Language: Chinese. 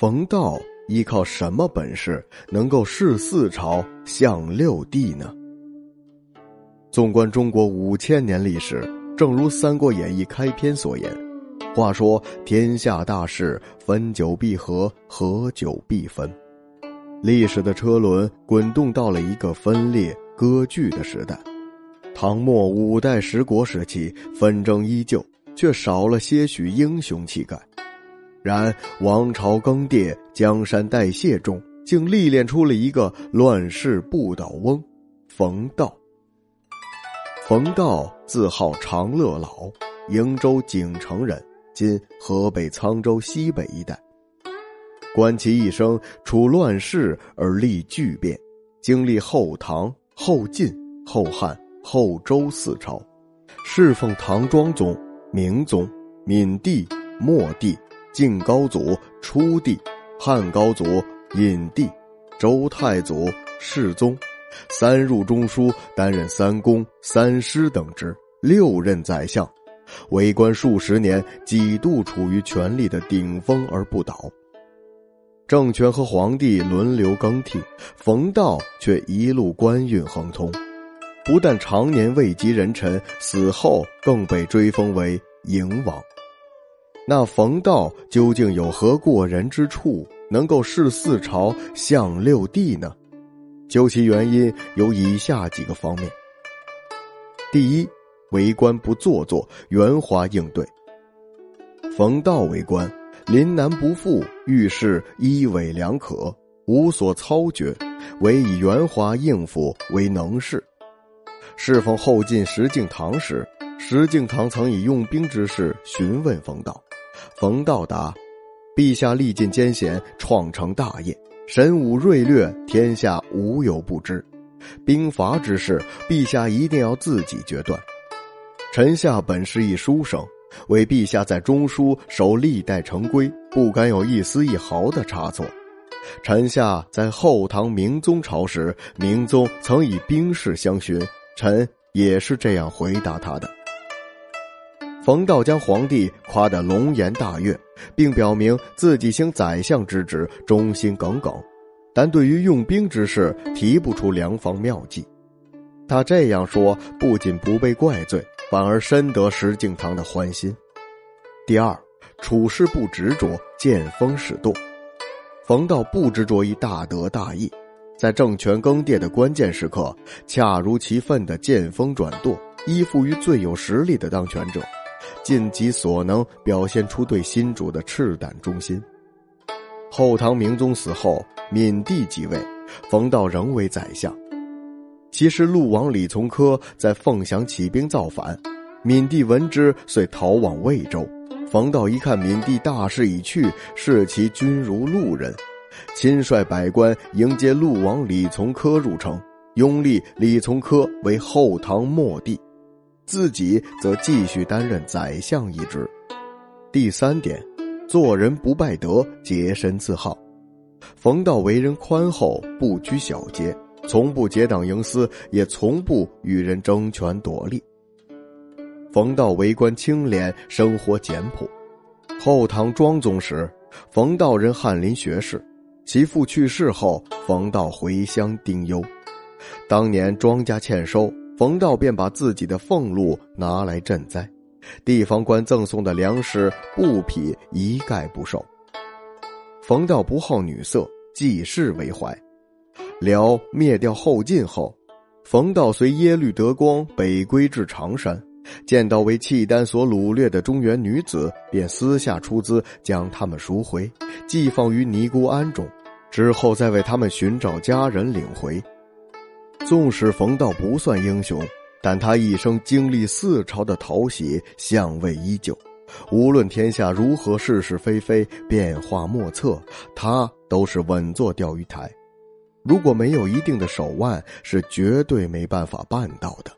冯道依靠什么本事能够视四朝、相六帝呢？纵观中国五千年历史，正如《三国演义》开篇所言：“话说天下大事，分久必合，合久必分。”历史的车轮滚动到了一个分裂割据的时代。唐末五代十国时期，纷争依旧，却少了些许英雄气概。然王朝更迭，江山代谢中，竟历练出了一个乱世不倒翁——冯道。冯道自号长乐老，瀛州景城人，今河北沧州西北一带。观其一生，处乱世而立巨变，经历后唐、后晋、后汉、后周四朝，侍奉唐庄宗、明宗、闵帝、末帝。晋高祖、初帝、汉高祖、隐帝、周太祖、世宗，三入中书，担任三公、三师等职，六任宰相，为官数十年，几度处于权力的顶峰而不倒。政权和皇帝轮流更替，冯道却一路官运亨通，不但常年位极人臣，死后更被追封为营王。那冯道究竟有何过人之处，能够视四朝、相六帝呢？究其原因，有以下几个方面：第一，为官不做作，圆滑应对。冯道为官，临难不负，遇事一尾两可，无所操决，唯以圆滑应付为能事。侍奉后晋石敬瑭时，石敬瑭曾以用兵之事询问冯道。冯道答：“陛下历尽艰险，创成大业，神武锐略，天下无有不知。兵伐之事，陛下一定要自己决断。臣下本是一书生，为陛下在中书守历代成规，不敢有一丝一毫的差错。臣下在后唐明宗朝时，明宗曾以兵事相询，臣也是这样回答他的。”冯道将皇帝夸得龙颜大悦，并表明自己兴宰相之职忠心耿耿，但对于用兵之事提不出良方妙计。他这样说不仅不被怪罪，反而深得石敬瑭的欢心。第二，处事不执着，见风使舵。冯道不执着于大德大义，在政权更迭的关键时刻，恰如其分的见风转舵，依附于最有实力的当权者。尽己所能表现出对新主的赤胆忠心。后唐明宗死后，闵帝即位，冯道仍为宰相。其实陆王李从珂在凤翔起兵造反，闵帝闻之，遂逃往魏州。冯道一看闵帝大势已去，视其君如路人，亲率百官迎接陆王李从珂入城，拥立李从珂为后唐末帝。自己则继续担任宰相一职。第三点，做人不败德，洁身自好。冯道为人宽厚，不拘小节，从不结党营私，也从不与人争权夺利。冯道为官清廉，生活简朴。后唐庄宗时，冯道任翰林学士，其父去世后，冯道回乡丁忧。当年庄稼欠收。冯道便把自己的俸禄拿来赈灾，地方官赠送的粮食布匹一概不收。冯道不好女色，济世为怀。辽灭掉后晋后，冯道随耶律德光北归至常山，见到为契丹所掳掠的中原女子，便私下出资将他们赎回，寄放于尼姑庵中，之后再为他们寻找家人领回。纵使冯道不算英雄，但他一生经历四朝的讨喜，相位依旧。无论天下如何是是非非，变化莫测，他都是稳坐钓鱼台。如果没有一定的手腕，是绝对没办法办到的。